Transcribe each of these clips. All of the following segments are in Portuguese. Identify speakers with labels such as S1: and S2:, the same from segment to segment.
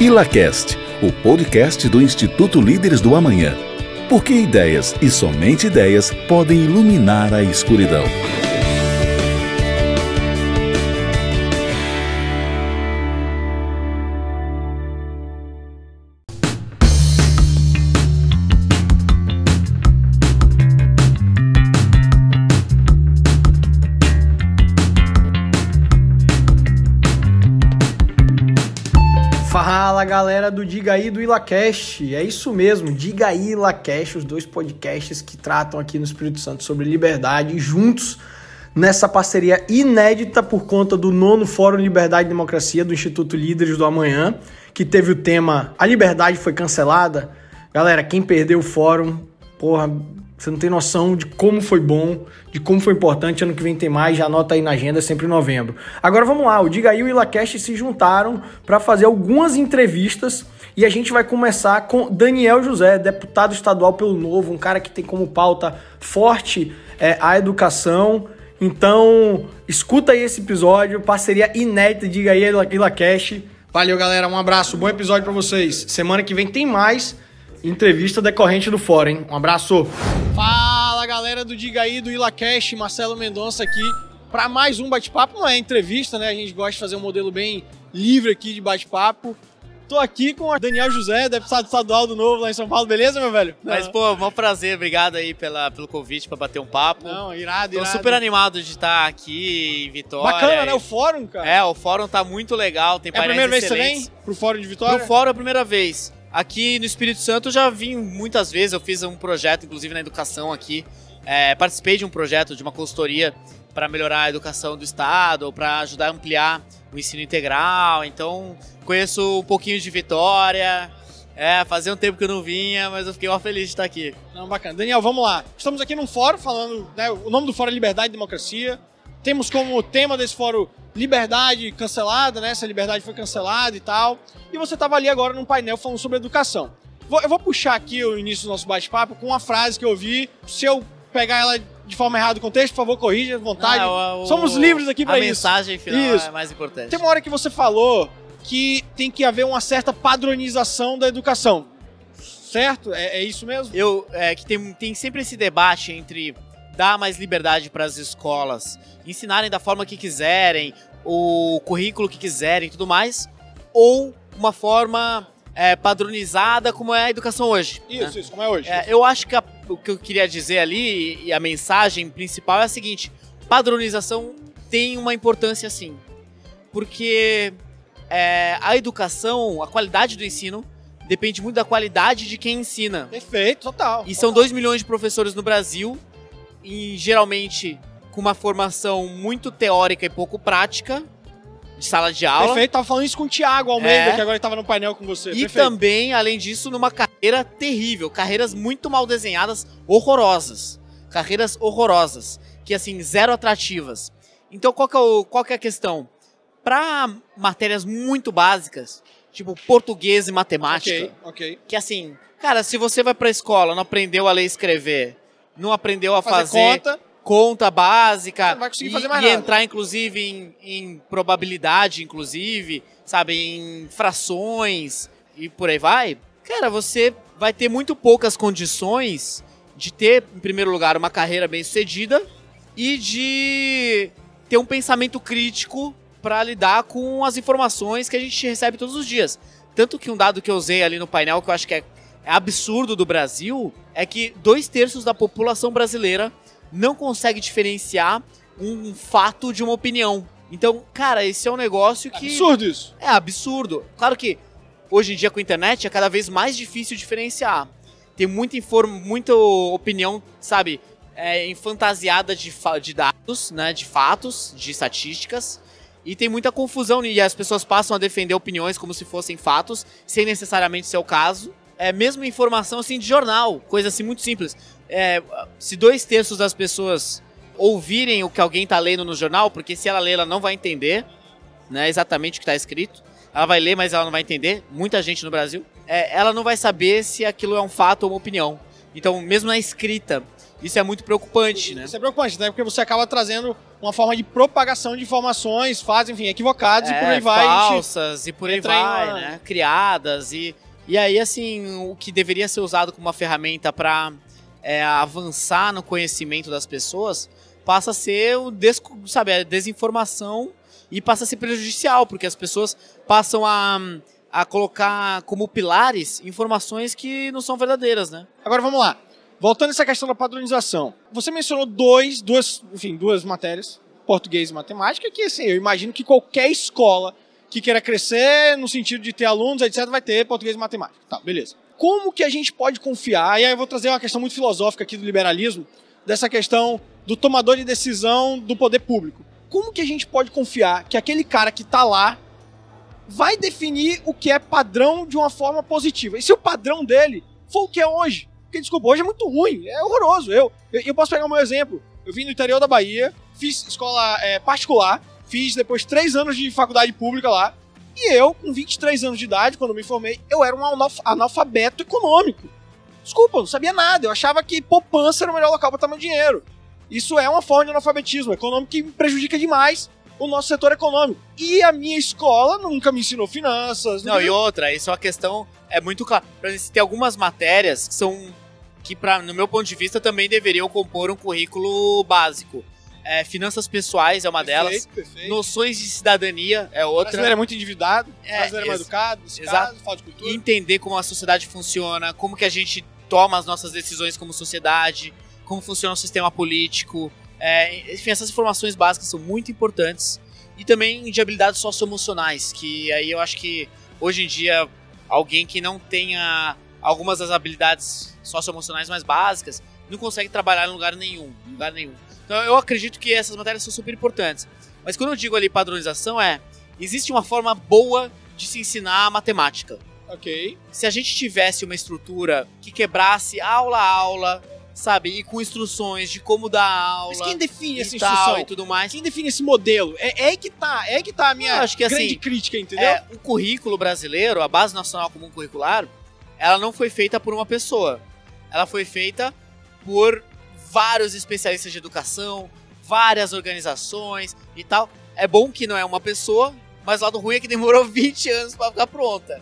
S1: ILACAST, o podcast do Instituto Líderes do Amanhã. Porque ideias e somente ideias podem iluminar a escuridão.
S2: Galera do Diga aí do IlaCast, é isso mesmo, Diga aí IlaCast, os dois podcasts que tratam aqui no Espírito Santo sobre liberdade juntos nessa parceria inédita por conta do nono Fórum Liberdade e Democracia do Instituto Líderes do Amanhã, que teve o tema A Liberdade foi cancelada. Galera, quem perdeu o fórum, porra, você não tem noção de como foi bom, de como foi importante. Ano que vem tem mais, já anota aí na agenda, sempre em novembro. Agora vamos lá, o Diga aí e o IlaCast se juntaram para fazer algumas entrevistas e a gente vai começar com Daniel José, deputado estadual pelo Novo, um cara que tem como pauta forte é, a educação. Então, escuta aí esse episódio, parceria inédita, Diga aí e IlaCast. Valeu, galera, um abraço, bom episódio para vocês. Semana que vem tem mais entrevista decorrente do fórum, hein? Um abraço. Fala, galera do Diga aí, do IlaCast, Marcelo Mendonça aqui para mais um bate-papo. Não é entrevista, né? A gente gosta de fazer um modelo bem livre aqui de bate-papo. Tô aqui com o Daniel José, deputado estadual do Novo lá em São Paulo, beleza, meu velho?
S3: Mas, pô, maior prazer, obrigado aí pela, pelo convite pra bater um papo.
S2: Não, irado, irado.
S3: Tô super animado de estar aqui em Vitória.
S2: Bacana, né? O fórum, cara.
S3: É, o fórum tá muito legal, tem
S2: É a primeira vez que você vem pro fórum de Vitória?
S3: Pro fórum é a primeira vez. Aqui no Espírito Santo eu já vim muitas vezes, eu fiz um projeto, inclusive na educação aqui. É, participei de um projeto de uma consultoria para melhorar a educação do estado, para ajudar a ampliar o ensino integral. Então, conheço um pouquinho de Vitória. É, fazia um tempo que eu não vinha, mas eu fiquei mó feliz de estar aqui.
S2: Não, bacana. Daniel, vamos lá. Estamos aqui num fórum falando, né, o nome do fórum é Liberdade e Democracia. Temos como tema desse fórum liberdade cancelada, né? Essa liberdade foi cancelada e tal. E você estava ali agora num painel falando sobre educação. Vou- eu vou puxar aqui o início do nosso bate-papo com uma frase que eu vi. Se eu pegar ela de forma errada do contexto, por favor, corrija à vontade.
S3: Ah, o-
S2: Somos livres aqui para
S3: A
S2: isso.
S3: mensagem final
S2: Isso.
S3: é mais importante.
S2: Tem uma hora que você falou que tem que haver uma certa padronização da educação. Certo? É, é isso mesmo?
S3: Eu, é, que tem, tem sempre esse debate entre dar mais liberdade para as escolas, ensinarem da forma que quiserem, o currículo que quiserem e tudo mais, ou uma forma é, padronizada como é a educação hoje. né?
S2: Isso, isso, como é hoje.
S3: É, eu acho que a- o que eu queria dizer ali, e a mensagem principal é a seguinte: padronização tem uma importância sim. Porque é, a educação, a qualidade do ensino, depende muito da qualidade de quem ensina.
S2: Perfeito, total.
S3: E são
S2: total.
S3: 2 milhões de professores no Brasil, e geralmente com uma formação muito teórica e pouco prática, de sala de aula.
S2: Perfeito, tava falando isso com o Thiago Almeida,
S3: É.
S2: que agora estava no painel com você.
S3: E
S2: Perfeito.
S3: também, além disso, numa carreira terrível. Carreiras muito mal desenhadas, horrorosas. Carreiras horrorosas. Que, assim, zero atrativas. Então, qual que é, o- qual que é a questão? Para matérias muito básicas, tipo português e matemática,
S2: Ok, ok.
S3: que assim, cara, se você vai pra escola, não aprendeu a ler e escrever, não aprendeu a
S2: Fazer,
S3: fazer,
S2: conta.
S3: conta básica e, e entrar inclusive em, em probabilidade, inclusive, sabe, em frações e por aí vai, cara, você vai ter muito poucas condições de ter, em primeiro lugar, uma carreira bem sucedida e de ter um pensamento crítico para lidar com as informações que a gente recebe todos os dias. Tanto que um dado que eu usei ali no painel, que eu acho que é absurdo do Brasil, é que dois terços da população brasileira não consegue diferenciar um fato de uma opinião. Então, cara, esse é um negócio que.
S2: Absurdo isso.
S3: É absurdo. Claro que hoje em dia com a internet é cada vez mais difícil diferenciar. Tem muita, inform... muita opinião, sabe, é, fantasiada de, fa- de dados, né, de fatos, de estatísticas. E tem muita confusão e as pessoas passam a defender opiniões como se fossem fatos, sem necessariamente ser o caso. É mesmo informação assim de jornal, coisa assim muito simples. É, se dois terços das pessoas ouvirem o que alguém tá lendo no jornal, porque se ela ler, ela não vai entender né, exatamente o que está escrito. Ela vai ler, mas ela não vai entender. Muita gente no Brasil. É, ela não vai saber se aquilo é um fato ou uma opinião. Então, mesmo na escrita, isso é muito preocupante, né?
S4: Isso é preocupante, né? Porque você acaba trazendo uma forma de propagação de informações, faz, enfim, equivocadas
S3: é,
S4: e por aí vai.
S3: Falsas e por aí vai,
S4: uma...
S3: né? Criadas e e aí assim o que deveria ser usado como uma ferramenta para é, avançar no conhecimento das pessoas passa a ser o sabe, a desinformação e passa a ser prejudicial porque as pessoas passam a a colocar como pilares informações que não são verdadeiras, né?
S4: Agora vamos lá. Voltando a essa questão da padronização. Você mencionou dois, duas, enfim, duas matérias, português e matemática, que assim, eu imagino que qualquer escola que queira crescer no sentido de ter alunos, etc, vai ter português e matemática. Tá, beleza. Como que a gente pode confiar? E aí eu vou trazer uma questão muito filosófica aqui do liberalismo, dessa questão do tomador de decisão do poder público. Como que a gente pode confiar que aquele cara que está lá vai definir o que é padrão de uma forma positiva. E se o padrão dele for o que é hoje? Porque, desculpa, hoje é muito ruim, é horroroso. Eu, eu, eu posso pegar o meu exemplo. Eu vim do interior da Bahia, fiz escola é, particular, fiz depois três anos de faculdade pública lá, e eu, com 23 anos de idade, quando me formei, eu era um analfabeto econômico. Desculpa, eu não sabia nada. Eu achava que poupança era o melhor local para tomar meu dinheiro. Isso é uma forma de analfabetismo econômico que prejudica demais o nosso setor econômico. E a minha escola nunca me ensinou finanças.
S3: Não, e outra, isso é uma questão é muito clara. Tem algumas matérias que são que para no meu ponto de vista também deveriam compor um currículo básico. É, finanças pessoais é uma perfeito, delas. Perfeito. Noções de cidadania é outra. O
S4: brasileiro é muito endividado, o é, brasileiro é mais educado, exato. falta de cultura.
S3: Entender como a sociedade funciona, como que a gente toma as nossas decisões como sociedade, como funciona o sistema político, é, enfim, essas informações básicas são muito importantes. E também de habilidades socioemocionais, que aí eu acho que hoje em dia alguém que não tenha algumas das habilidades socioemocionais mais básicas não consegue trabalhar em lugar nenhum, em lugar nenhum. Então eu acredito que essas matérias são super importantes. Mas quando eu digo ali padronização é existe uma forma boa de se ensinar matemática.
S4: Ok.
S3: Se a gente tivesse uma estrutura que quebrasse aula a aula, sabe? E com instruções de como dar aula. Mas
S4: quem define essa instrução
S3: e tudo mais?
S4: Quem define esse modelo? É, é que tá, é que tá a minha acho que, grande assim, crítica, entendeu?
S3: É, o currículo brasileiro, a Base Nacional Comum Curricular, ela não foi feita por uma pessoa. Ela foi feita por vários especialistas de educação, várias organizações e tal. É bom que não é uma pessoa, mas o lado ruim é que demorou 20 anos para ficar pronta.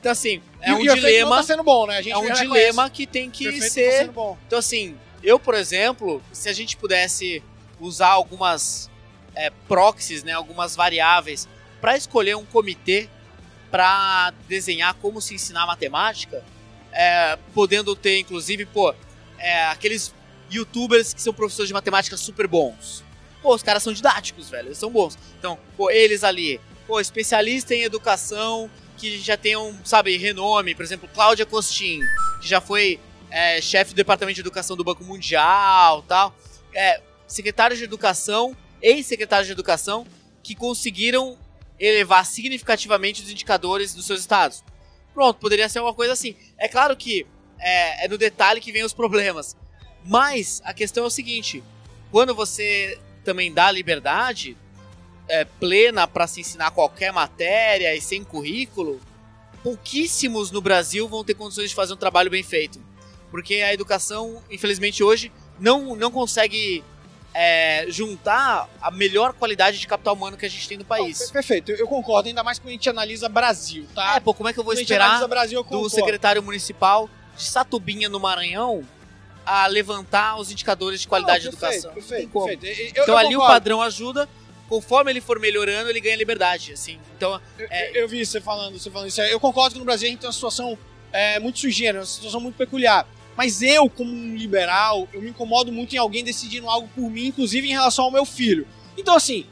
S3: Então, assim, é e, um e dilema.
S4: Tá sendo bom, né? A gente
S3: é um dilema que tem que tá ser. Tá então, assim, eu, por exemplo, se a gente pudesse usar algumas é, proxies, né, algumas variáveis, para escolher um comitê para desenhar como se ensinar matemática, é, podendo ter, inclusive, pô, é, aqueles youtubers que são professores de matemática super bons. Pô, os caras são didáticos, velho, eles são bons. Então, pô, eles ali, pô, especialista em educação que já tenham, sabe, renome. Por exemplo, Cláudia Costin, que já foi é, chefe do departamento de educação do Banco Mundial tal. É, secretários de educação, ex-secretários de educação, que conseguiram elevar significativamente os indicadores dos seus estados. Pronto, poderia ser uma coisa assim. É claro que é, é no detalhe que vem os problemas. Mas a questão é o seguinte: quando você também dá liberdade, é, plena para se ensinar qualquer matéria e sem currículo, pouquíssimos no Brasil vão ter condições de fazer um trabalho bem feito. Porque a educação, infelizmente, hoje não, não consegue é, juntar a melhor qualidade de capital humano que a gente tem no país.
S4: perfeito, eu concordo, ainda mais quando a gente analisa Brasil, tá?
S3: É, pô, como é que eu vou esperar Brasil, eu do secretário municipal de Satubinha, no Maranhão, a levantar os indicadores de qualidade não, perfeito, de educação? Perfeito, perfeito. Eu, então eu ali concordo. o padrão ajuda conforme ele for melhorando, ele ganha liberdade, assim. Então,
S4: é... eu, eu, vi você falando, você falando isso. Eu concordo que no Brasil a gente tem uma situação é, muito sujeira, uma situação muito peculiar. Mas eu, como um liberal, eu me incomodo muito em alguém decidindo algo por mim, inclusive em relação ao meu filho. Então, assim,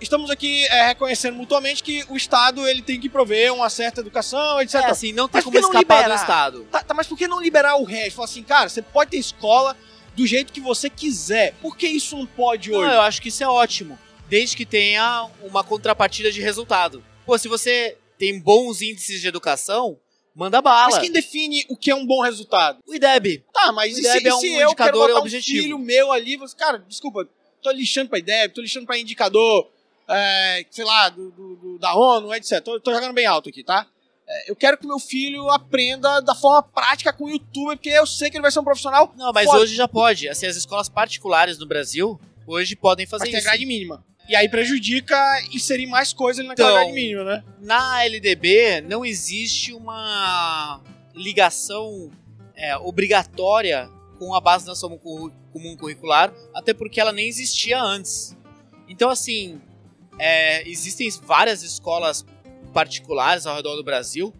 S4: estamos aqui é, reconhecendo mutuamente que o Estado ele tem que prover uma certa educação, etc. É,
S3: assim, não tem mas como escapar do Estado.
S4: Tá, tá, mas por que não liberar o resto? Falar assim, cara, você pode ter escola do jeito que você quiser. Por que isso não pode hoje?
S3: Não, eu acho que isso é ótimo desde que tenha uma contrapartida de resultado. Pô, se você tem bons índices de educação, manda bala.
S4: Mas quem define o que é um bom resultado?
S3: O IDEB.
S4: Tá, mas
S3: o IDEB se, é um se eu indicador quero objetivo.
S4: um filho meu ali, você, cara, desculpa, tô lixando pra IDEB, tô lixando pra indicador, é, sei lá, do, do, da ONU, etc. Tô, tô, jogando bem alto aqui, tá? É, eu quero que meu filho aprenda da forma prática com o YouTube, porque eu sei que ele vai ser um profissional.
S3: Não, mas
S4: foda.
S3: hoje já pode. Assim, as escolas particulares no Brasil hoje podem fazer
S4: Mas tem
S3: isso.
S4: grade mínima. E aí prejudica inserir mais coisa ali naquela
S3: Então,
S4: grade mínima, né?
S3: Na LDB não existe uma ligação é, obrigatória com a base da nação comum curricular, até porque ela nem existia antes. Então, assim, é, existem várias escolas particulares ao redor do Brasil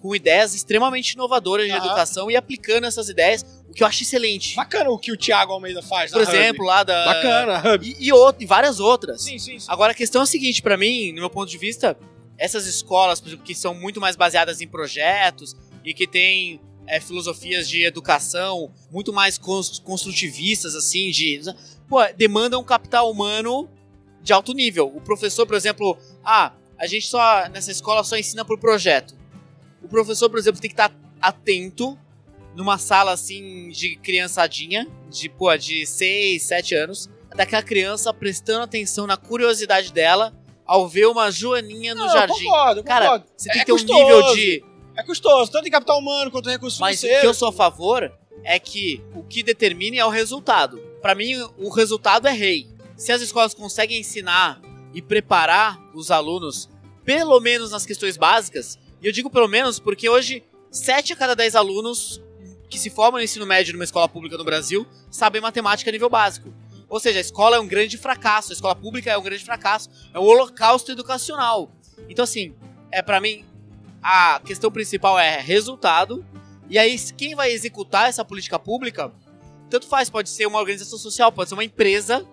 S3: com ideias extremamente inovadoras de educação e aplicando essas ideias, o que eu acho excelente.
S4: Bacana o que o Thiago Almeida faz.
S3: Por
S4: na Hub.
S3: exemplo, lá da.
S4: Bacana, Hub.
S3: E, e, out- e várias outras.
S4: Sim, sim, sim.
S3: Agora a questão é a seguinte, pra mim, no meu ponto de vista, essas escolas, por exemplo, que são muito mais baseadas em projetos e que têm é, filosofias de educação muito mais cons- construtivistas, assim, de. Pô, demandam um capital humano de alto nível. O professor, por exemplo, ah, a gente só, nessa escola, só ensina por projeto. O professor, por exemplo, tem que estar atento numa sala assim de criançadinha, de, pô, de 6, 7 anos, daquela criança prestando atenção na curiosidade dela ao ver uma joaninha no
S4: Não, eu
S3: jardim.
S4: concordo, eu
S3: Cara,
S4: concordo.
S3: você tem
S4: É
S3: que ter um
S4: custoso.
S3: nível de.
S4: É custoso, tanto em capital humano quanto em recursos
S3: Mas o que
S4: financeiros.
S3: eu sou a favor é que o que determine é o resultado. Pra mim, o resultado é rei. Se as escolas conseguem ensinar e preparar os alunos, pelo menos nas questões básicas, e eu digo pelo menos porque hoje, 7 a cada 10 alunos que se formam no ensino médio numa escola pública no Brasil sabem matemática a nível básico. Ou seja, a escola é um grande fracasso, a escola pública é um grande fracasso, é um holocausto educacional. Então, assim, é para mim, a questão principal é resultado, e aí quem vai executar essa política pública, tanto faz, pode ser uma organização social, pode ser uma empresa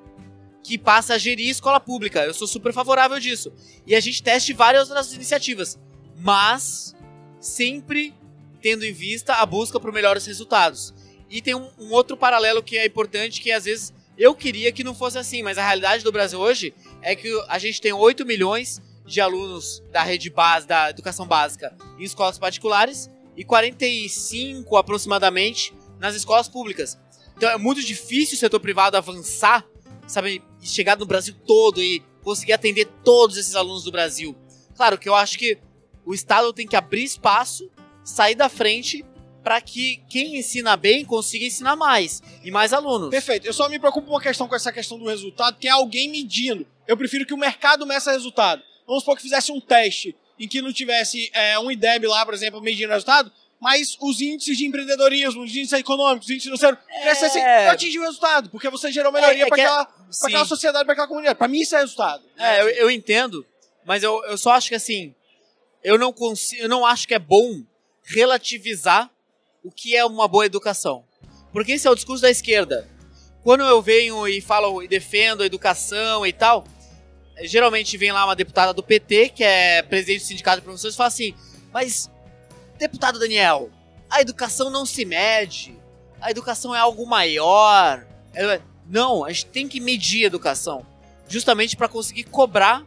S3: que passa a gerir escola pública. Eu sou super favorável disso. E a gente teste várias outras iniciativas, mas sempre tendo em vista a busca por melhores resultados. E tem um, um outro paralelo que é importante, que às vezes eu queria que não fosse assim, mas a realidade do Brasil hoje é que a gente tem 8 milhões de alunos da rede base, da educação básica em escolas particulares e 45 aproximadamente nas escolas públicas. Então é muito difícil o setor privado avançar, sabe, chegar no Brasil todo e conseguir atender todos esses alunos do Brasil. Claro que eu acho que o Estado tem que abrir espaço, sair da frente para que quem ensina bem consiga ensinar mais e mais alunos.
S4: Perfeito. Eu só me preocupo com uma questão com essa questão do resultado, que é alguém medindo. Eu prefiro que o mercado meça resultado. Vamos supor que fizesse um teste em que não tivesse é, um IDEB lá, por exemplo, medindo resultado, mas os índices de empreendedorismo, os índices econômicos, os índices financeiros,
S3: É.
S4: pra atingir o resultado, porque você gerou melhoria
S3: É, é é-
S4: aquela, pra aquela sociedade, pra aquela comunidade. Pra mim isso é resultado.
S3: É, eu, eu entendo, mas eu, eu só acho que assim, eu não consigo, eu não acho que é bom relativizar o que é uma boa educação. Porque esse é o discurso da esquerda. Quando eu venho e falo e defendo a educação e tal, geralmente vem lá uma deputada do PT, que é presidente do sindicato de professores, e fala assim: "Mas deputado Daniel, a educação não se mede. A educação é algo maior. É- Não, a gente tem que medir a educação, justamente para conseguir cobrar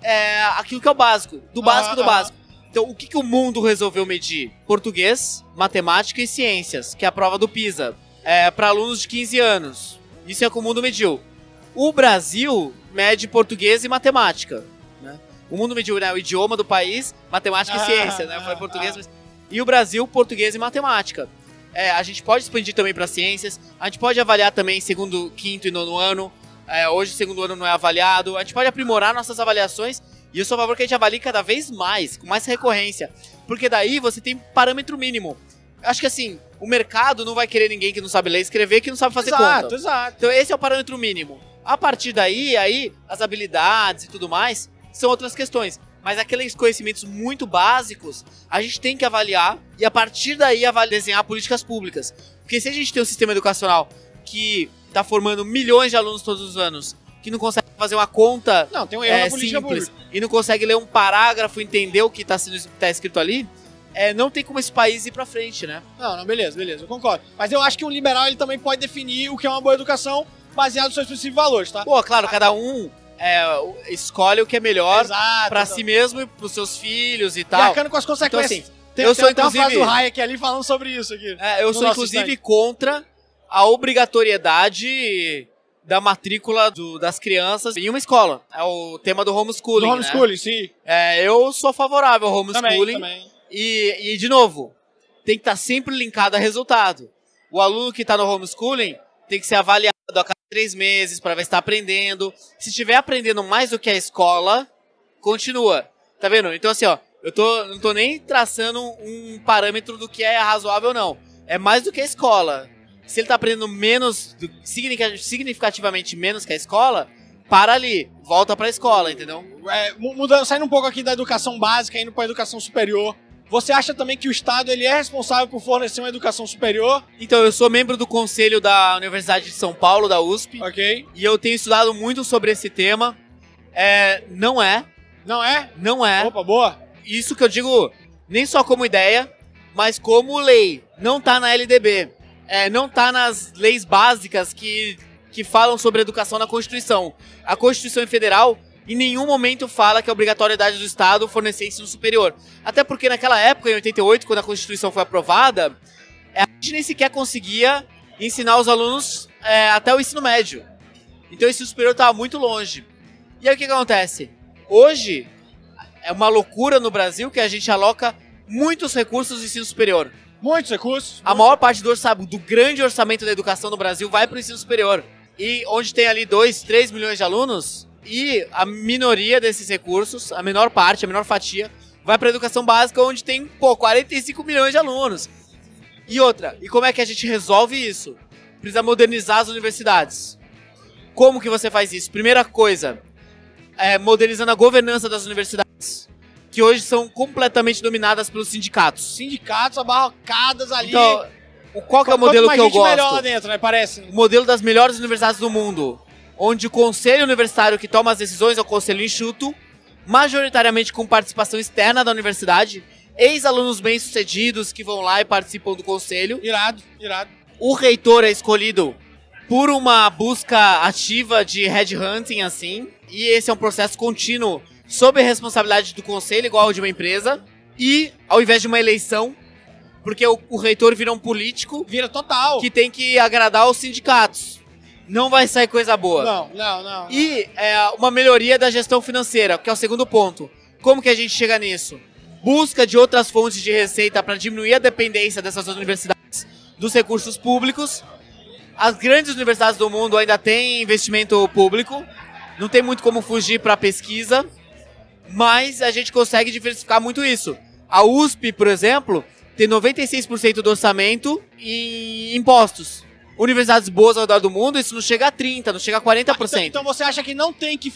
S3: é, aquilo que é o básico, do básico do
S4: Aham, aham.
S3: básico. Então, o que, que o mundo resolveu medir? Português, matemática e ciências, que é a prova do PISA, é, para alunos de 15 anos. Isso é o que o mundo mediu. O Brasil mede português e matemática. O mundo mediu né, o idioma do país, matemática
S4: Ah,
S3: e ciência, né? Eu falei
S4: ah,
S3: português,
S4: ah.
S3: mas... E o Brasil, português e matemática. É, a gente pode expandir também para ciências, a gente pode avaliar também segundo, quinto e nono ano. É, hoje, segundo ano não é avaliado. A gente pode aprimorar nossas avaliações e eu sou a favor que a gente avalie cada vez mais, com mais recorrência. Porque daí você tem parâmetro mínimo. Acho que assim, o mercado não vai querer ninguém que não sabe ler e escrever, que não sabe fazer
S4: exato,
S3: conta.
S4: exato.
S3: Então esse é o parâmetro mínimo. A partir daí, aí, as habilidades e tudo mais são outras questões. Mas aqueles conhecimentos muito básicos, a gente tem que avaliar e a partir daí desenhar políticas públicas. Porque se a gente tem um sistema educacional que está formando milhões de alunos todos os anos, que não consegue fazer uma conta
S4: Não, tem um erro
S3: é, simples
S4: pública.
S3: e não consegue ler um parágrafo, entender o que está tá escrito ali, é, não tem como esse país ir pra frente, né?
S4: Não, não, beleza, beleza, eu concordo. Mas eu acho que um liberal ele também pode definir o que é uma boa educação baseado nos seus e valores, tá?
S3: Pô, claro, cada um é, escolhe o que é melhor pra
S4: exato.
S3: si mesmo e pros seus filhos e
S4: E
S3: tal.
S4: arcando com as
S3: Então,
S4: consequências.
S3: assim,
S4: tem,
S3: eu
S4: tem
S3: sou,
S4: até uma frase
S3: inclusive-
S4: do Hayek ali falando sobre isso aqui.
S3: é, eu
S4: no
S3: sou inclusive
S4: instante.
S3: contra a obrigatoriedade da matrícula do- das crianças em uma escola. É o tema do homeschooling,
S4: Do
S3: né?
S4: homeschooling, sim.
S3: É, eu sou favorável ao
S4: Também,
S3: homeschooling
S4: também.
S3: E, e, de novo, tem que estar sempre linkado a resultado. O aluno que está no homeschooling tem que ser avaliado a cada três meses para ver se está aprendendo. Se estiver aprendendo mais do que a escola, continua. Tá vendo? Então, assim, ó, eu tô, não tô nem traçando um parâmetro do que é razoável não. É mais do que a escola. Se ele tá aprendendo menos, significativamente menos que a escola, para ali, volta para a escola, entendeu?
S4: É, mudando, saindo um pouco aqui da educação básica, indo para a educação superior. Você acha também que o Estado ele é responsável por fornecer uma educação superior?
S3: Então, eu sou membro do conselho da Universidade de São Paulo, da USP.
S4: Ok.
S3: E eu tenho estudado muito sobre esse tema. É, não é.
S4: Não é?
S3: Não é.
S4: Opa, boa.
S3: Isso que eu digo nem só como ideia, mas como lei. Não tá na LDB. É, não tá nas leis básicas que, que falam sobre educação na Constituição. A Constituição Federal em nenhum momento fala que a obrigatoriedade do Estado fornecer ensino superior. Até porque naquela época, em 88, quando a Constituição foi aprovada, é, a gente nem sequer conseguia ensinar os alunos é, até o ensino médio. Então o ensino superior estava muito longe. E aí o que, que acontece? Hoje, é uma loucura no Brasil que a gente aloca muitos recursos do ensino superior.
S4: Muitos recursos.
S3: A maior parte do orçamento, do grande orçamento da educação no Brasil vai para o ensino superior. E onde tem ali 2, 3 milhões de alunos, e a minoria desses recursos, a menor parte, a menor fatia, vai para a educação básica, onde tem, pô, 45 milhões de alunos. E outra, e como é que a gente resolve isso? Precisa modernizar as universidades. Como que você faz isso? Primeira coisa, é modernizando a governança das universidades, que hoje são completamente dominadas pelos sindicatos.
S4: Sindicatos abarrocadas ali.
S3: Então, qual que é o modelo que eu gosto?
S4: melhor lá dentro, né? Parece.
S3: O modelo das melhores universidades do mundo, onde o conselho universitário que toma as decisões é o conselho enxuto, majoritariamente com participação externa da universidade, ex-alunos bem-sucedidos que vão lá e participam do conselho.
S4: Irado, irado.
S3: O reitor é escolhido por uma busca ativa de headhunting, assim, e esse é um processo contínuo sob a responsabilidade do conselho, igual ao de uma empresa, e ao invés de uma eleição, porque o, o reitor vira um político.
S4: Vira total.
S3: Que tem que agradar os sindicatos. Não vai sair coisa boa.
S4: Não, não, não.
S3: E é, uma melhoria da gestão financeira, que é o segundo ponto. Como que a gente chega nisso? Busca de outras fontes de receita para diminuir a dependência dessas universidades dos recursos públicos. As grandes universidades do mundo ainda têm investimento público, não tem muito como fugir para pesquisa, mas a gente consegue diversificar muito isso. A USP, por exemplo, tem 96% do orçamento em impostos. Universidades boas ao redor do mundo, isso não chega a 30%, não chega a 40%. Ah,
S4: então, então você acha que não tem que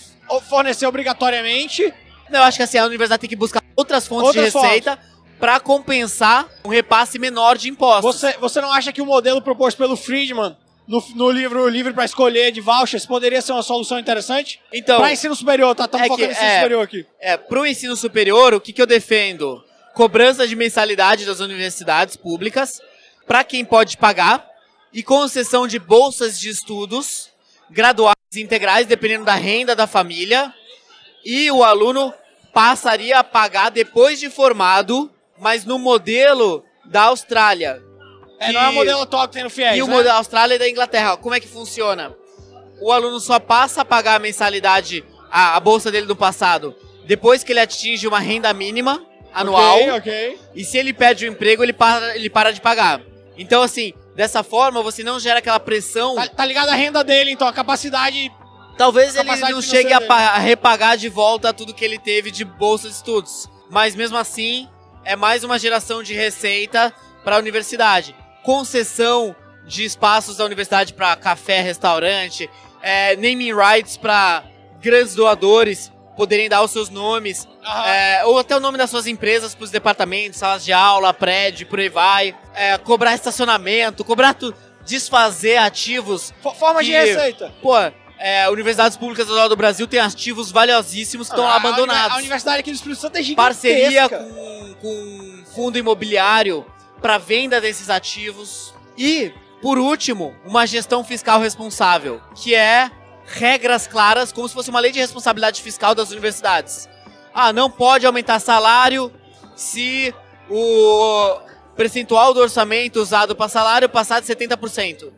S4: fornecer obrigatoriamente?
S3: Não, eu acho que assim, a universidade tem que buscar outras fontes outras de receita para compensar um repasse menor de impostos.
S4: Você, você não acha que o modelo proposto pelo Friedman no, no livro Livre para Escolher de vouchers poderia ser uma solução interessante?
S3: Então.
S4: Para ensino superior, tá? Estamos é focando no ensino
S3: é,
S4: superior aqui.
S3: É, para o ensino superior, o que, que eu defendo? Cobrança de mensalidade das universidades públicas para quem pode pagar e concessão de bolsas de estudos graduais e integrais, dependendo da renda da família. E o aluno passaria a pagar depois de formado, mas no modelo da Austrália,
S4: é, não é o modelo atual que tem no FIES,
S3: E o
S4: né?
S3: modelo Austrália e da Inglaterra. Como é que funciona? O aluno só passa a pagar a mensalidade, a, a bolsa dele do passado, depois que ele atinge uma renda mínima anual.
S4: Ok, ok.
S3: E se ele perde o emprego, ele para, ele para de pagar. Então, assim, dessa forma, você não gera aquela pressão.
S4: Tá, tá ligado à renda dele, então, a capacidade.
S3: Talvez ele não chegue a, a, repagar de volta tudo que ele teve de bolsa de estudos. Mas mesmo assim, é mais uma geração de receita para a universidade concessão de espaços da universidade para café, restaurante, é, naming rights para grandes doadores poderem dar os seus nomes. É, ou até o nome das suas empresas para os departamentos, salas de aula, prédio, por aí vai. É, cobrar estacionamento, cobrar tudo, desfazer ativos.
S4: Forma que, de receita.
S3: Pô, é, universidades públicas do Brasil têm ativos valiosíssimos que estão ah, abandonados.
S4: A universidade aqui do Espírito Santo é gigantesca.
S3: Parceria com, com fundo imobiliário para venda desses ativos. E, por último, uma gestão fiscal responsável, que é regras claras, como se fosse uma lei de responsabilidade fiscal das universidades. Ah, não pode aumentar salário se o percentual do orçamento usado para salário passar de 70%.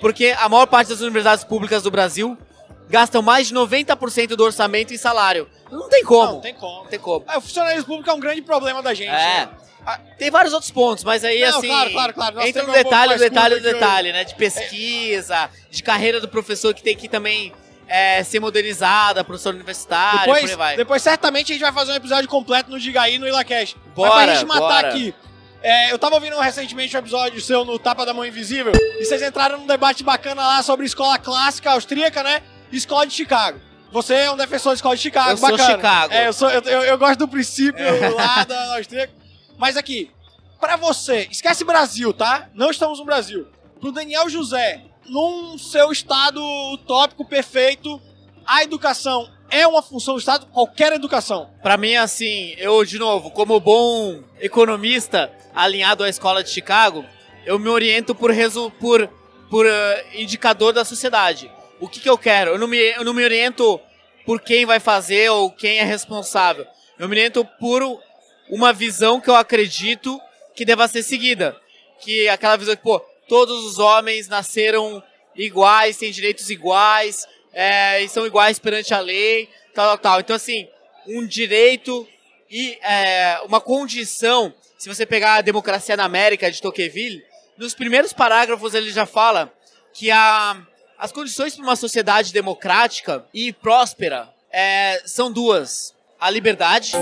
S3: Porque a maior parte das universidades públicas do Brasil gastam mais de 90% do orçamento em salário. Não tem como.
S4: Não, tem como.
S3: Tem como.
S4: É, o funcionalismo público é um grande problema da gente.
S3: É.
S4: né?
S3: Tem vários outros pontos, mas aí,
S4: Não,
S3: assim.
S4: claro, claro, claro.
S3: Entra no
S4: é um
S3: detalhe, detalhe, detalhe, né? De pesquisa, de carreira do professor que tem que também é, ser modernizada, professor universitário, por aí
S4: Depois,
S3: vai.
S4: depois, certamente, a gente vai fazer um episódio completo no Diga aí no Ilacast. Mas pra
S3: Bora,
S4: gente matar
S3: bora.
S4: aqui. é, eu tava ouvindo recentemente um episódio seu no Tapa da Mão Invisível e vocês entraram num debate bacana lá sobre escola clássica austríaca, né? E escola de Chicago. Você é um defensor de escola de Chicago,
S3: Eu sou
S4: bacana.
S3: Chicago.
S4: É, eu, sou, eu, eu, eu gosto do princípio lá da austríaca. Mas aqui, pra você, esquece Brasil, tá? Não estamos no Brasil. Pro Daniel José, num seu estado utópico perfeito, a educação é uma função do Estado? Qualquer educação.
S3: Pra mim, assim, eu, de novo, como bom economista alinhado à escola de Chicago, eu me oriento por, por, por eh, indicador da sociedade. O que, que eu quero? Eu não, me, eu não me oriento por quem vai fazer ou quem é responsável. Eu me oriento por uma visão que eu acredito que deva ser seguida. Que aquela visão que, pô, todos os homens nasceram iguais, têm direitos iguais, é, e são iguais perante a lei, tal, tal, tal. Então, assim, um direito e é, uma condição, se você pegar a Democracia na América de Tocqueville, nos primeiros parágrafos ele já fala que a, as condições para uma sociedade democrática e próspera é, são duas: a liberdade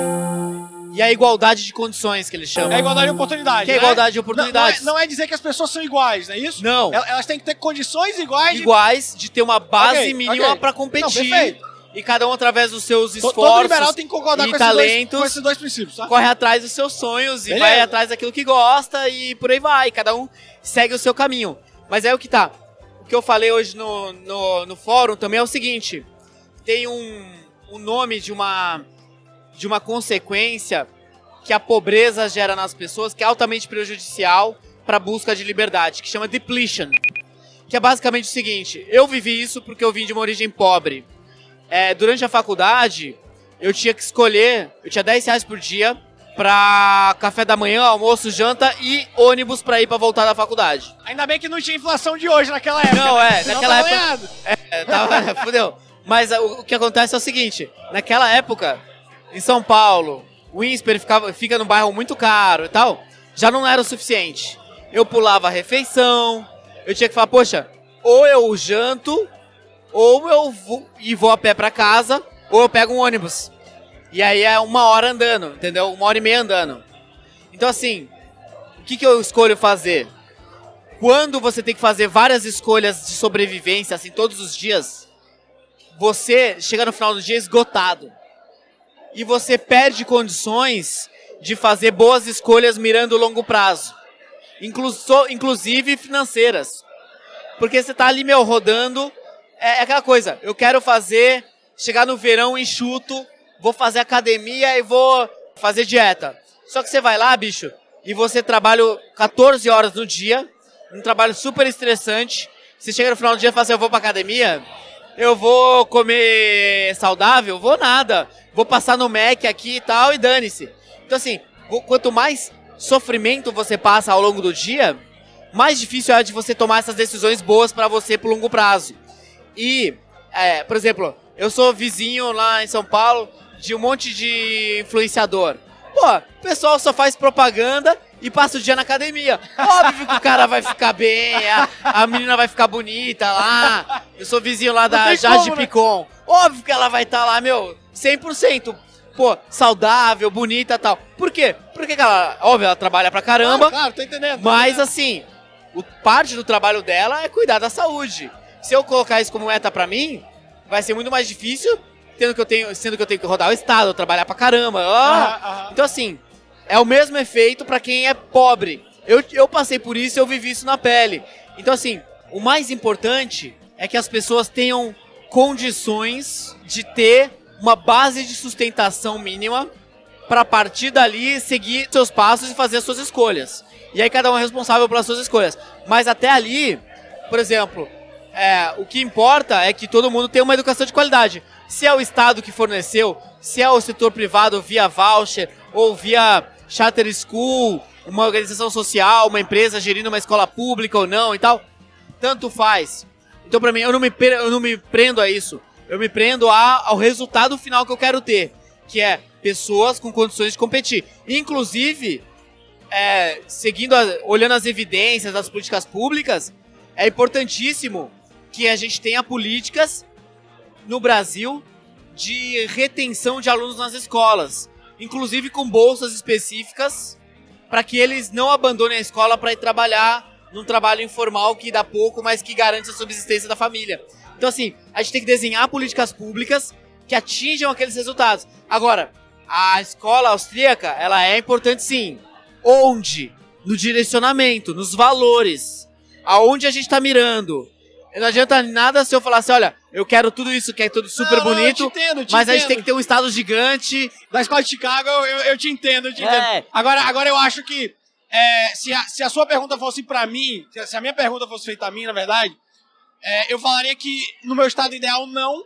S3: e a igualdade de condições, que eles chamam.
S4: É igualdade de oportunidade.
S3: Que é
S4: né?
S3: igualdade de
S4: Não-
S3: oportunidades.
S4: Não, é, não é dizer que as pessoas são iguais, não é isso?
S3: Não.
S4: El- Elas têm que ter condições iguais de.
S3: iguais de ter uma base
S4: Ok,
S3: mínima
S4: ok.
S3: para
S4: Não,
S3: competir.
S4: perfeito.
S3: e cada um, através dos seus esforços,
S4: Todo liberal tem que concordar
S3: e
S4: com esses, dois,
S3: talentos,
S4: com esses dois princípios, tá?
S3: corre atrás dos seus sonhos e
S4: Beleza.
S3: vai atrás daquilo que gosta e por aí vai. Cada um segue o seu caminho. Mas é o que tá. O que eu falei hoje no, no, no fórum também é o seguinte: tem um, um nome de uma, de uma consequência que a pobreza gera nas pessoas que é altamente prejudicial para a busca de liberdade, que chama depletion. Que é basicamente o seguinte: eu vivi isso porque eu vim de uma origem pobre. É, durante a faculdade, eu tinha que escolher, eu tinha 10 reais por dia pra café da manhã, almoço, janta e ônibus pra ir pra voltar da faculdade.
S4: Ainda bem que não tinha inflação de hoje naquela época.
S3: Não, é,
S4: Senão
S3: naquela época-. É, tava, fudeu. Mas o, o que acontece é o seguinte: naquela época, em São Paulo, o Winsper ficava, fica num bairro muito caro e tal, já não era o suficiente. Eu pulava a refeição, eu tinha que falar, poxa, ou eu janto, ou eu vou, e vou a pé pra casa, ou eu pego um ônibus. E aí é uma hora andando, entendeu? Uma hora e meia andando. Então assim, o que, que eu escolho fazer? Quando você tem que fazer várias escolhas de sobrevivência, assim, todos os dias, você chega no final do dia esgotado. E você perde condições de fazer boas escolhas mirando o longo prazo. Inclusive financeiras. Porque você tá ali, meu, rodando. É, é aquela coisa, eu quero fazer, chegar no verão enxuto, vou fazer academia e vou fazer dieta. Só que você vai lá, bicho, e você trabalha 14 horas no dia, um trabalho super estressante. Você chega no final do dia e fala assim, eu vou pra academia, eu vou comer saudável, vou nada. Vou passar no Mac aqui e tal e dane-se. Então assim, qu- quanto mais sofrimento você passa ao longo do dia, mais difícil é de você tomar essas decisões boas pra você pro longo prazo. E, é, por exemplo, eu sou vizinho lá em São Paulo de um monte de influenciador. Pô, o pessoal só faz propaganda e passa o dia na academia. Óbvio que o cara vai ficar bem, a, a menina vai ficar bonita lá. Eu sou vizinho lá da Jade
S4: como, né?
S3: Picon. Óbvio que ela vai estar lá, meu, 100%. Pô, saudável, bonita e tal. Por quê? Porque ela, óbvio, ela trabalha pra caramba.
S4: Ah, claro, tô entendendo. tô
S3: Mas
S4: entendendo.
S3: assim, o, parte do trabalho dela é cuidar da saúde. Se eu colocar isso como meta pra mim, vai ser muito mais difícil, tendo que eu tenho, sendo que eu tenho que rodar o estado, trabalhar pra caramba. Ah,
S4: aham.
S3: Então assim, é o mesmo efeito pra quem é pobre. Eu, eu passei por isso, eu vivi isso na pele. Então assim, o mais importante é que as pessoas tenham condições de ter uma base de sustentação mínima para partir dali seguir seus passos e fazer as suas escolhas. E aí cada um é responsável pelas suas escolhas. Mas até ali, por exemplo, é, o que importa é que todo mundo tenha uma educação de qualidade. Se é o Estado que forneceu, se é o setor privado via voucher ou via charter school, uma organização social, uma empresa gerindo uma escola pública ou não e tal, tanto faz. Então pra mim, eu não me, eu não me prendo a isso. Eu me prendo a, ao resultado final que eu quero ter, que é pessoas com condições de competir. Inclusive, é, seguindo, a, olhando as evidências das políticas públicas, é importantíssimo que a gente tenha políticas no Brasil de retenção de alunos nas escolas, inclusive com bolsas específicas para que eles não abandonem a escola para ir trabalhar num trabalho informal que dá pouco, mas que garante a subsistência da família. Então, assim, a gente tem que desenhar políticas públicas que atinjam aqueles resultados. Agora, a escola austríaca, ela é importante sim. Onde? No direcionamento, nos valores. Aonde a gente está mirando. Não adianta nada se eu falar assim, olha, eu quero tudo isso que é tudo super não, bonito,
S4: não, entendo,
S3: mas
S4: entendo.
S3: a gente tem que ter um estado gigante.
S4: Da escola de Chicago, eu, eu te entendo, eu te é. entendo. Agora, agora eu acho que é, se, a, se a sua pergunta fosse para mim, se a minha pergunta fosse feita a mim, na verdade, é, eu falaria que no meu estado ideal não,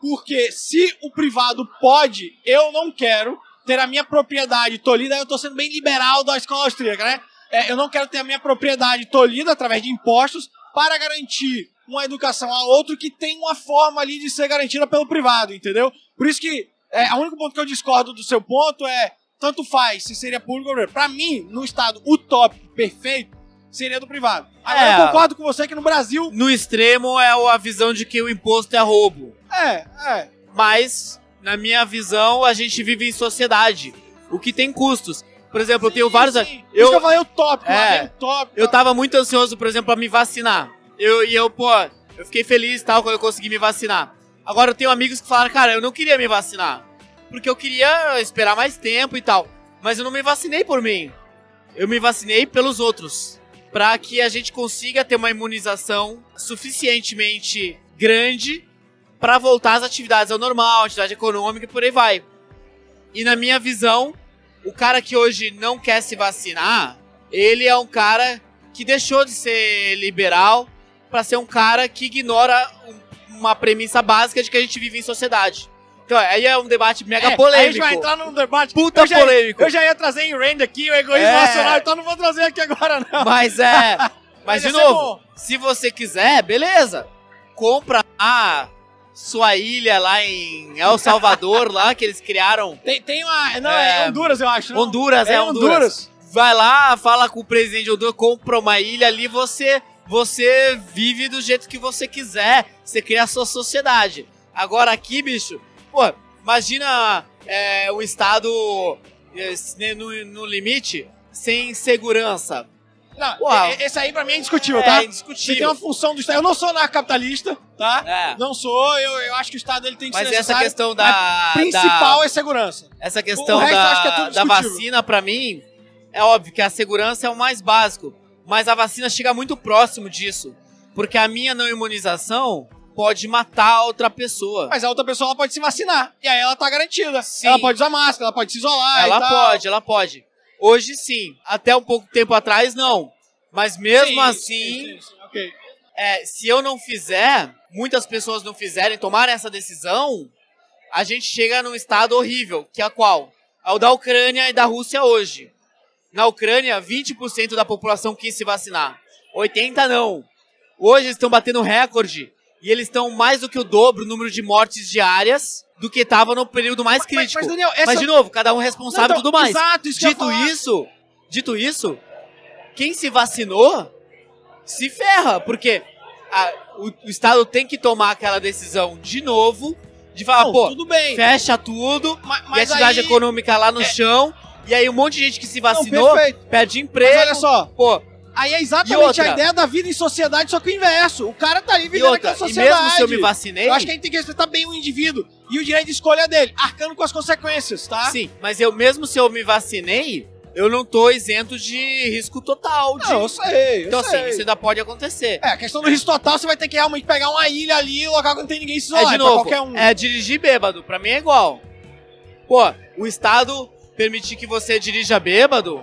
S4: porque se o privado pode, eu não quero ter a minha propriedade tolhida, eu estou sendo bem liberal da escola austríaca, né? É, eu não quero ter a minha propriedade tolhida através de impostos para garantir uma educação a outro que tem uma forma ali de ser garantida pelo privado, entendeu? Por isso que é, o único ponto que eu discordo do seu ponto é tanto faz se seria público ou privado. Para mim, no estado utópico perfeito, seria do privado. Agora é, eu concordo com você que no Brasil.
S3: No extremo é a visão de que o imposto é roubo.
S4: É, é.
S3: Mas, na minha visão, a gente vive em sociedade. O que tem custos. Por exemplo, sim, eu tenho vários.
S4: Sim. Eu, Isso que eu falei utópico,
S3: é,
S4: utópico.
S3: Eu tava muito ansioso, por exemplo, pra me vacinar. Eu, e eu, pô, eu fiquei feliz tal quando eu consegui me vacinar. Agora eu tenho amigos que falaram, cara, eu não queria me vacinar. Porque eu queria esperar mais tempo e tal. Mas eu não me vacinei por mim. Eu me vacinei pelos outros. Para que a gente consiga ter uma imunização suficientemente grande para voltar às atividades ao normal, atividade econômica e por aí vai. E na minha visão, o cara que hoje não quer se vacinar, ele é um cara que deixou de ser liberal para ser um cara que ignora uma premissa básica de que a gente vive em sociedade. Então, aí é um debate mega é, polêmico. Aí a gente
S4: vai entrar num debate
S3: puta
S4: eu já,
S3: polêmico.
S4: Eu já ia trazer em Rand aqui o egoísmo é. nacional, então não vou trazer aqui agora, não.
S3: Mas é. Mas, de novo, se você quiser, beleza. Compra a sua ilha lá em El Salvador, lá que eles criaram.
S4: Tem, tem uma. Não, é, é Honduras, eu acho. Não?
S3: Honduras, é, é Honduras. Honduras. Vai lá, fala com o presidente de Honduras, compra uma ilha ali, você você vive do jeito que você quiser, você cria a sua sociedade. Agora aqui, bicho, pô, imagina é, o Estado é, no, no limite sem segurança.
S4: Não, Uau. esse aí pra mim é indiscutível, é, tá?
S3: É indiscutível.
S4: Você tem uma função do Estado. Eu não sou capitalista, tá? É. Não sou, eu, eu acho que o Estado ele tem que
S3: Mas
S4: ser
S3: essa questão da...
S4: principal
S3: da,
S4: é segurança.
S3: Essa questão da, é da vacina, pra mim, é óbvio que a segurança é o mais básico mas a vacina chega muito próximo disso. Porque a minha não imunização pode matar a outra pessoa.
S4: Mas a outra pessoa ela pode se vacinar. E aí ela tá garantida. Sim. Ela pode usar máscara, ela pode se isolar.
S3: Ela pode, ela pode. Hoje sim. Até um pouco tempo atrás, não. Mas mesmo sim, assim. Sim, sim, okay. é, se eu não fizer, muitas pessoas não fizerem, tomarem essa decisão, a gente chega num estado horrível, que é qual? É o da Ucrânia e da Rússia hoje. Na Ucrânia, 20% da população quis se vacinar. 80% não. Hoje eles estão batendo recorde e eles estão mais do que o dobro no número de mortes diárias do que estava no período mais crítico. Mas, mas, Daniel, essa... mas de novo, cada um é responsável e tudo mais.
S4: Exato, isso
S3: dito isso, dito isso, quem se vacinou se ferra, porque a, o, o, Estado tem que tomar aquela decisão de novo de falar, Não, pô, fecha tudo, mas, mas e a atividade aí... econômica lá no é... chão e aí um monte de gente que se vacinou não, perde emprego. Mas
S4: olha só.
S3: Pô,
S4: Aí é exatamente a ideia da vida em sociedade, só que o inverso. O cara tá aí vivendo aquela sociedade.
S3: E mesmo se eu me vacinei...
S4: Eu acho que a gente tem que respeitar bem o indivíduo e o direito de escolha dele, arcando com as consequências, tá?
S3: Sim, mas eu mesmo se eu me vacinei, eu não tô isento de risco total. De...
S4: Não, eu sei. Eu
S3: então,
S4: sei.
S3: assim, isso ainda pode acontecer.
S4: É, a questão do risco total, você vai ter que realmente pegar uma ilha ali, um local que não tem ninguém se isolar.
S3: É, de novo, é, um. é dirigir bêbado. Pra mim é igual. Pô, o Estado permitir que você dirija bêbado,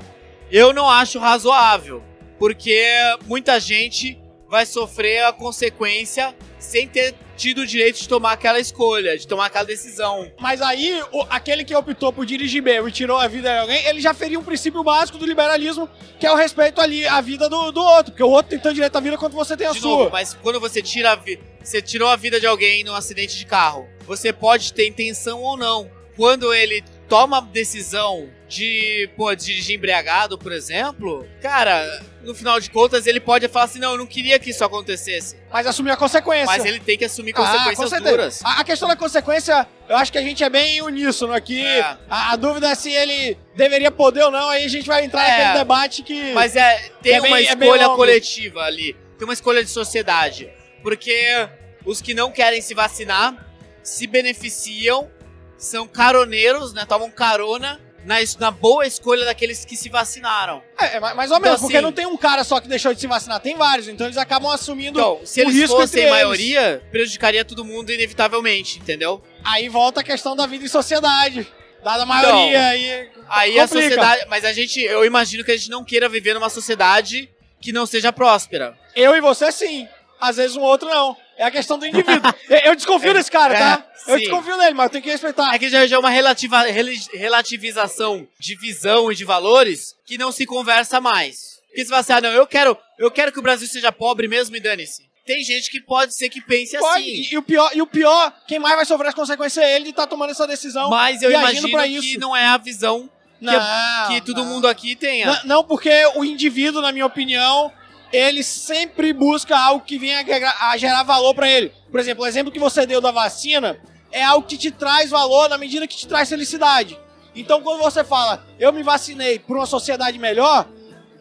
S3: eu não acho razoável. Porque muita gente vai sofrer a consequência sem ter tido o direito de tomar aquela escolha, de tomar aquela decisão.
S4: Mas aí, o, aquele que optou por dirigir bêbado e tirou a vida de alguém, ele já feria um princípio básico do liberalismo, que é o respeito ali à vida do, do outro. Porque o outro tem tanto direito à vida quanto você tem a
S3: de
S4: sua.
S3: Novo, mas quando você tira a vida. você tirou a vida de alguém num acidente de carro. Você pode ter intenção ou não. Quando ele toma a decisão de, pô, dirigir embriagado, por exemplo, cara, no final de contas ele pode falar assim: não, eu não queria que isso acontecesse.
S4: Mas assumir a consequência.
S3: Mas ele tem que assumir
S4: Ah,
S3: consequências duras.
S4: A, a questão da consequência, eu acho que a gente é bem uníssono aqui.
S3: É.
S4: A, a dúvida é se ele deveria poder ou não, aí a gente vai entrar
S3: É.
S4: naquele debate que.
S3: Mas é, tem
S4: É
S3: uma
S4: é bem
S3: escolha
S4: longo.
S3: coletiva ali. Tem uma escolha de sociedade. Porque os que não querem se vacinar se beneficiam, são caroneiros, né? Tomam carona na, na boa escolha daqueles que se vacinaram.
S4: É, é, mais ou menos,
S3: Então,
S4: porque
S3: assim-
S4: não tem um cara só que deixou de se vacinar, tem vários, então eles acabam assumindo.
S3: Então, se
S4: o
S3: eles
S4: risco
S3: fossem
S4: eles.
S3: maioria, prejudicaria todo mundo inevitavelmente, entendeu?
S4: Aí volta a questão da vida em sociedade. Dada a maioria aí.
S3: Aí a
S4: complica.
S3: sociedade. Mas a gente. Eu imagino que a gente não queira viver numa sociedade que não seja próspera.
S4: Eu e você sim. Às vezes um outro não. É a questão do indivíduo. eu, eu desconfio desse cara, tá?
S3: É,
S4: Eu desconfio dele, mas eu tenho que respeitar.
S3: É que já é uma relativa, relativização de visão e de valores que não se conversa mais. Porque se você, ah, não, eu quero, eu quero que o Brasil seja pobre mesmo e dane-se. Tem gente que pode ser que pense
S4: Pode,
S3: assim.
S4: e, e o pior, e o pior, quem mais vai sofrer as consequências é ele de estar tomando essa decisão.
S3: Mas eu imagino
S4: pra
S3: que
S4: isso.
S3: não é a visão
S4: Não,
S3: que todo
S4: não.
S3: mundo aqui tenha.
S4: Não, não, porque o indivíduo, na minha opinião, ele sempre busca algo que venha a gerar valor pra ele. Por exemplo, o exemplo que você deu da vacina é algo que te traz valor na medida que te traz felicidade. Então, quando você fala, eu me vacinei por uma sociedade melhor,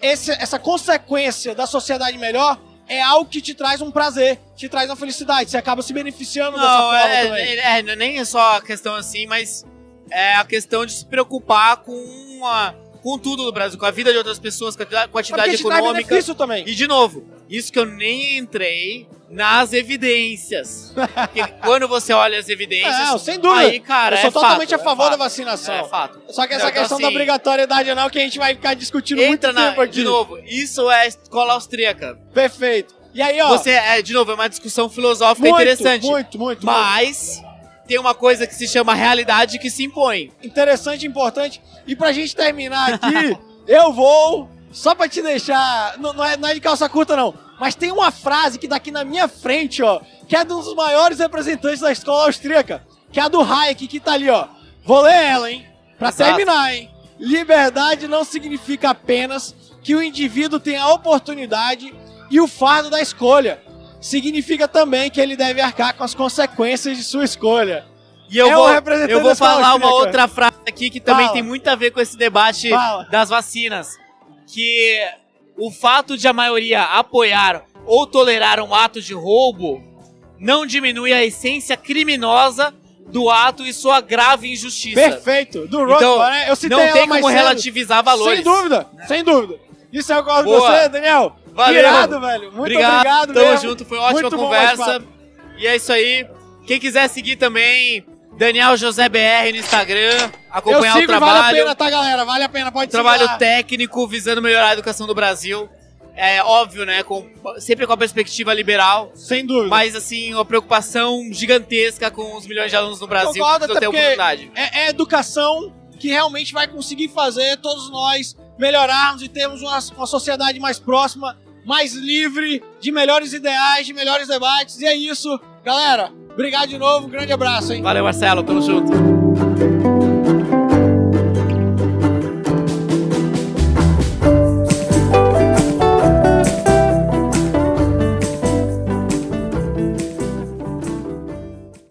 S4: esse- essa consequência da sociedade melhor é algo que te traz um prazer, te traz uma felicidade. Você acaba se beneficiando dessa
S3: Não,
S4: forma
S3: é,
S4: também.
S3: é, é, nem é só a questão assim, mas é a questão de se preocupar com, a, com tudo do Brasil, com a vida de outras pessoas, com a,
S4: te traz
S3: econômica.
S4: benefício também.
S3: E de novo, isso que eu nem entrei nas evidências. Porque quando você olha as evidências.
S4: Não, sem dúvida.
S3: Aí, cara,
S4: eu sou
S3: é
S4: totalmente
S3: fato,
S4: a favor
S3: é
S4: da vacinação.
S3: É fato.
S4: Só que essa
S3: Não, então,
S4: questão da
S3: assim,
S4: obrigatoriedade não, que a gente vai ficar discutindo
S3: Entra
S4: muito
S3: na.
S4: tempo aqui.
S3: De novo, isso é escola austríaca.
S4: Perfeito. E aí, ó.
S3: Você, é, de novo, é uma discussão filosófica
S4: muito,
S3: interessante.
S4: Muito, muito, muito.
S3: Tem uma coisa que se chama realidade que se impõe.
S4: Interessante, importante. E pra gente terminar aqui, eu vou. Só pra te deixar. Não, não é, não é de calça curta, não. Mas tem uma frase que daqui na minha frente, ó. Que é de um dos maiores representantes da escola austríaca. Que é a do Hayek, que tá ali, ó. Vou ler ela, hein? Pra
S3: Exato.
S4: terminar, hein? Liberdade não significa apenas que o indivíduo tem a oportunidade e o fardo da escolha. Significa também que ele deve arcar com as consequências de sua escolha.
S3: E eu
S4: É
S3: vou, eu vou falar uma
S4: austríaca.
S3: outra frase aqui que também
S4: Fala.
S3: tem muito a ver com esse debate
S4: Fala.
S3: das vacinas. Que o fato de a maioria apoiar ou tolerar um ato de roubo não diminui a essência criminosa do ato e sua grave injustiça.
S4: Perfeito. Do Rothbard,
S3: Então,
S4: né? Eu citei
S3: não tem como relativizar valores.
S4: Sem dúvida, sem dúvida. Isso eu com
S3: Boa.
S4: você, Daniel.
S3: Valeu.
S4: Irado, velho. Muito obrigado,
S3: Tamo
S4: mesmo.
S3: junto, foi ótima
S4: Muito
S3: conversa. E é isso aí. Quem quiser seguir também, Daniel José BR no Instagram, acompanhar
S4: sigo,
S3: o trabalho.
S4: vale a pena, tá, galera? Vale a pena, pode
S3: trabalho
S4: seguir
S3: técnico visando melhorar a educação do Brasil. É óbvio, né? Com, sempre com a perspectiva liberal.
S4: Sem dúvida.
S3: Mas, assim, uma preocupação gigantesca com os milhões de alunos no Brasil
S4: Concordo,
S3: que não oportunidade.
S4: é, é educação que realmente vai conseguir fazer todos nós melhorarmos e termos uma, uma sociedade mais próxima, mais livre, de melhores ideais, de melhores debates. E é isso. Galera, obrigado de novo. Um grande abraço, hein?
S3: Valeu, Marcelo. Tamo junto.